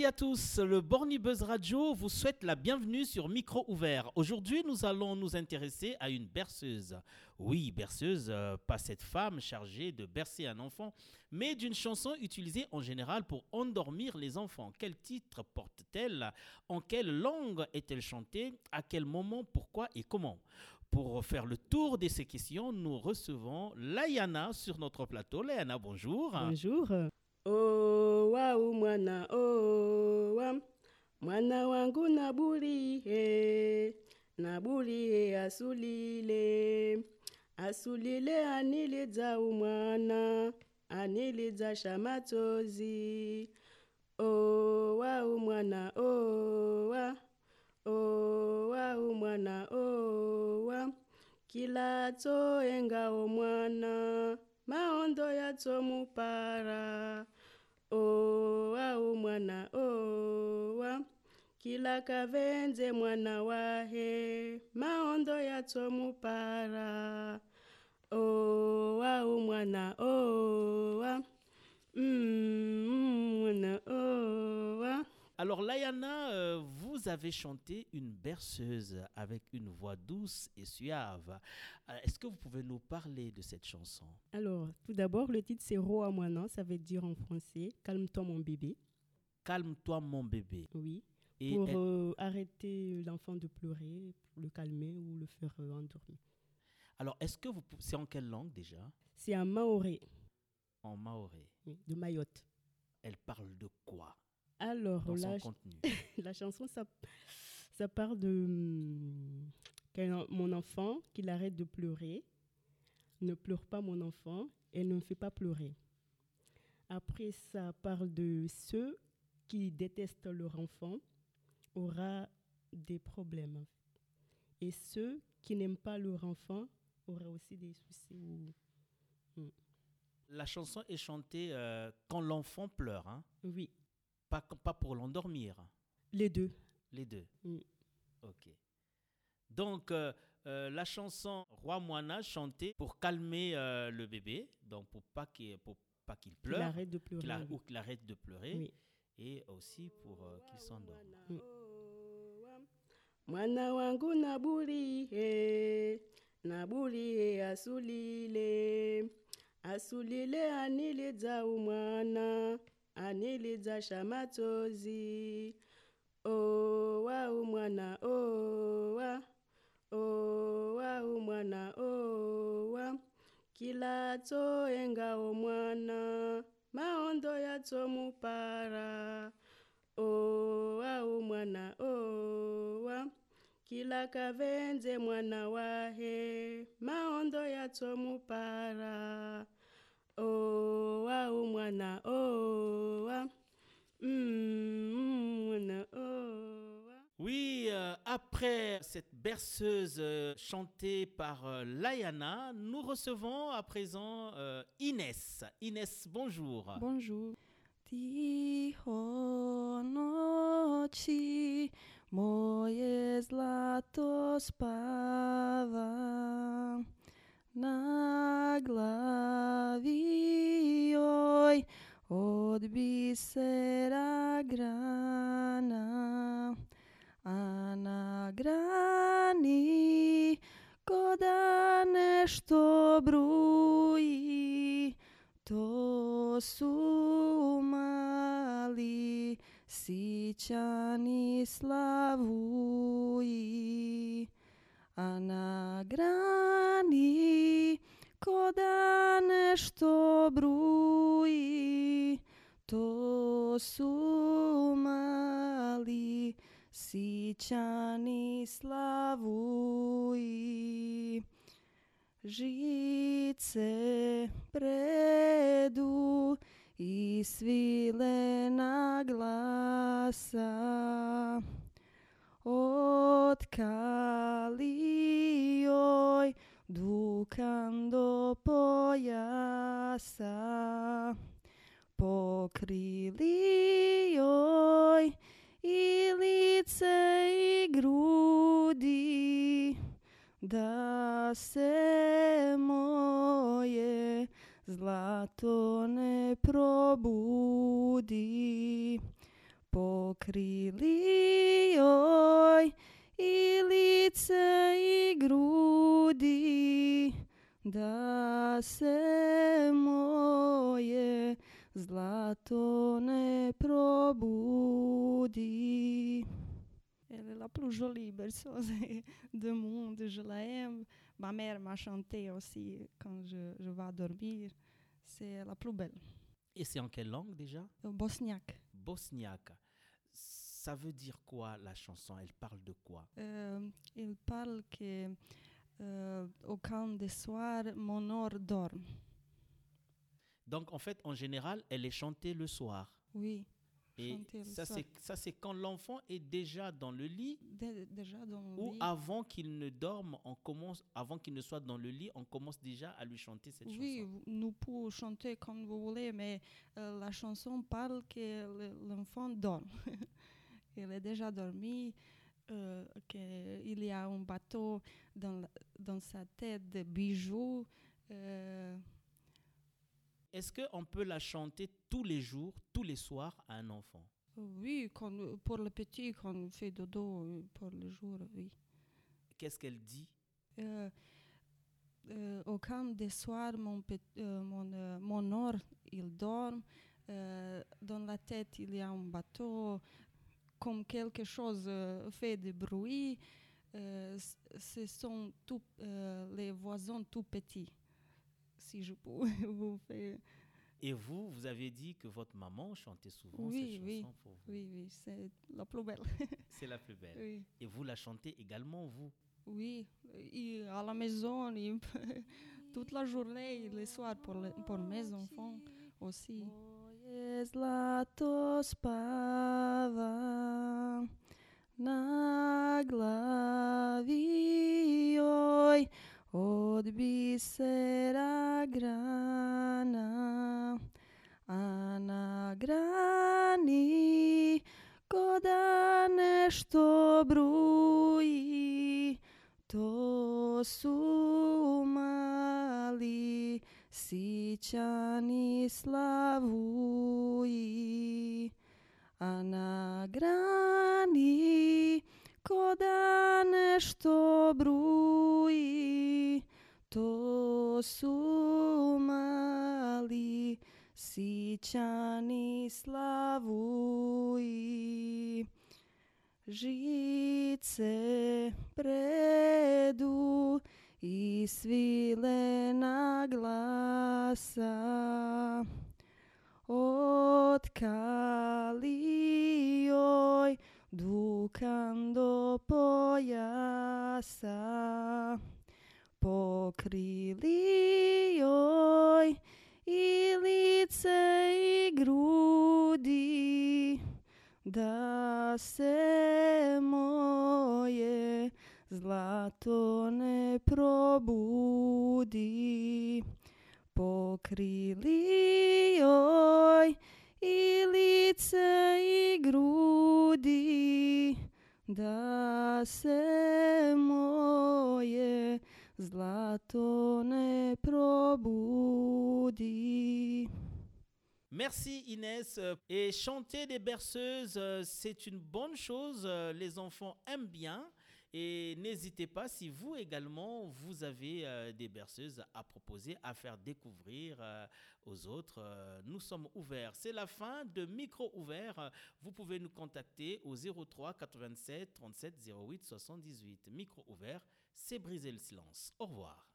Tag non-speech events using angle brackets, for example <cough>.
et à tous, le Borny Buzz Radio vous souhaite la bienvenue sur Micro Ouvert. Aujourd'hui, nous allons nous intéresser à une berceuse. Oui, berceuse, euh, pas cette femme chargée de bercer un enfant, mais d'une chanson utilisée en général pour endormir les enfants. Quel titre porte-t-elle? En quelle langue est-elle chantée? À quel moment? Pourquoi et comment? Pour faire le tour de ces questions, nous recevons Layana sur notre plateau. Layana, bonjour. Bonjour. owa oh, mwana owa oh, mwana wangu nabulie nabulie asulile. Asulile anilidza umwana anilidza shamatozi owa oh, umwana owa oh, owa oh, umwana owa oh, kila toenga omwana maondo ya tomupara owa umwana owa. Kila kavenze mwana wahe maondo yatomupara owa umwana owa. Mm, mwana owa Alors Layana, euh, vous avez chanté une berceuse avec une voix douce et suave. Euh, Est-ce que vous pouvez nous parler de cette chanson? Alors, tout d'abord, le titre c'est Roa Mwana, ça veut dire en français Calme-toi mon bébé. Calme-toi mon bébé. Oui. Et pour elle- euh, arrêter l'enfant de pleurer, pour le calmer ou le faire euh, endormir. alors, est-ce que vous c'est en quelle langue déjà? C'est un maoré En maoré. oui, de Mayotte. Elle parle de quoi? Alors dans là, son contenu <laughs> la chanson, ça, ça parle de hum, mon enfant, qu'il arrête de pleurer. Ne pleure pas mon enfant et ne me fait pas pleurer. Après, ça parle de ceux qui détestent leur enfant aura des problèmes. Et ceux qui n'aiment pas leur enfant aura aussi des soucis. ou- La chanson est chantée euh, quand l'enfant pleure, hein Oui, pas, pas pour l'endormir. les deux. Les deux. Mm. Ok. Donc, euh, euh, la chanson Roi Moana chantée pour calmer euh, le bébé, donc pour pas qu'il pour pas qu'il Qu'il pleure, arrête de qu'il pleurer. a- ou qu'il arrête de pleurer, Oui. et aussi pour qu'il s'endorme. Mm. mwana wangu nabulihe nabulihe asulile asulile anilidza umwana anilidza shamatozi. Owa umwana owa. Owa umwana owa. Kila toenga omwana maondo yatomupara owa umwana owa. Kila kavenze mwana wahe maondo yatomupara owa umwana owa Oui, euh, après cette berceuse euh, chantée par euh, Layana, nous recevons à présent euh, Inès. Inès, bonjour. Bonjour. Tiho noći moje zlato spava na glavi joj od bisera grana a na grani ko da nešto bruji to su mali sićani slavuji, a na grani ko da nešto bruji, to su mali sićani slavuji. Žice predu i svilena glasa od kalijoj dukan do pojasa pokrili joj i lice i grudi da se moje zlato ne probudi. Pokrili joj i lice i grudi, da se moje zlato ne probudi. Elle est la plus jolie berceuse <laughs> du monde, je l'aime. Ma mère m'a chanté aussi quand je, je vais dormir. C'est la plus belle. Et c'est en quelle langue déjà? Bosniaque. Bosniaque. Ça veut dire quoi la chanson? Elle parle de quoi? Euh, il parle que euh, au camp des soirs, mon or dorme. Donc en fait, en général, elle est chantée le soir. Oui, Et Chantée le ça, soir. c'est ça, c'est quand l'enfant est déjà dans le lit dé- déjà dans le ou lit. avant qu'il ne dorme, on commence, avant qu'il ne soit dans le lit, on commence déjà à lui chanter cette Oui, chanson. vous- nous pouvons chanter comme vous voulez, mais euh, la chanson parle que le- l'enfant dort. <laughs> Il est déjà dormi, euh, qu'il y a un bateau dans, dans sa tête de bijoux. euh, Est-ce qu'on peut la chanter tous les jours, tous les soirs à un enfant? Oui, quand- pour le petit, quand on fait dodo euh, pour le jour, oui. Qu'est-ce qu'elle dit? Euh, euh, au camp des soirs, mon, euh, mon, euh, mon or, il dort. Euh, dans la tête, il y a un bateau. Comme quelque chose fait de bruit, ce sont euh, les voisins tout petits. Si je peux <laughs> vous faire. Et vous, vous avez dit que votre maman chantait souvent Oui, cette oui, chanson pour vous. Oui, oui, c'est la plus belle. <laughs> C'est la plus belle. oui. Et vous la chantez également, vous? Oui, et à la maison, <laughs> toute la journée et le soir pour, le- pour mes enfants aussi. Od bisera grana, a na grani ko da nešto bruji, to su mali sićani slavuji, a na grani ko da nešto bruji, to su mali sićani slavuji. Žice predu i svilena glasa od kalijoj dukan do pojasa pokrili joj i lice i grudi da se moje zlato ne probudi. Pokrili joj Merci Inès. Et chanter des berceuses, euh, c'est une bonne chose. Euh, Les enfants aiment bien. Et n'hésitez pas, si vous également, vous avez euh, des berceuses à proposer, à faire découvrir euh, aux autres, euh, nous sommes ouverts. C'est la fin de Micro Ouvert. Vous pouvez nous contacter au 03 87 37 08 78. Micro Ouvert, c'est briser le silence. Au revoir.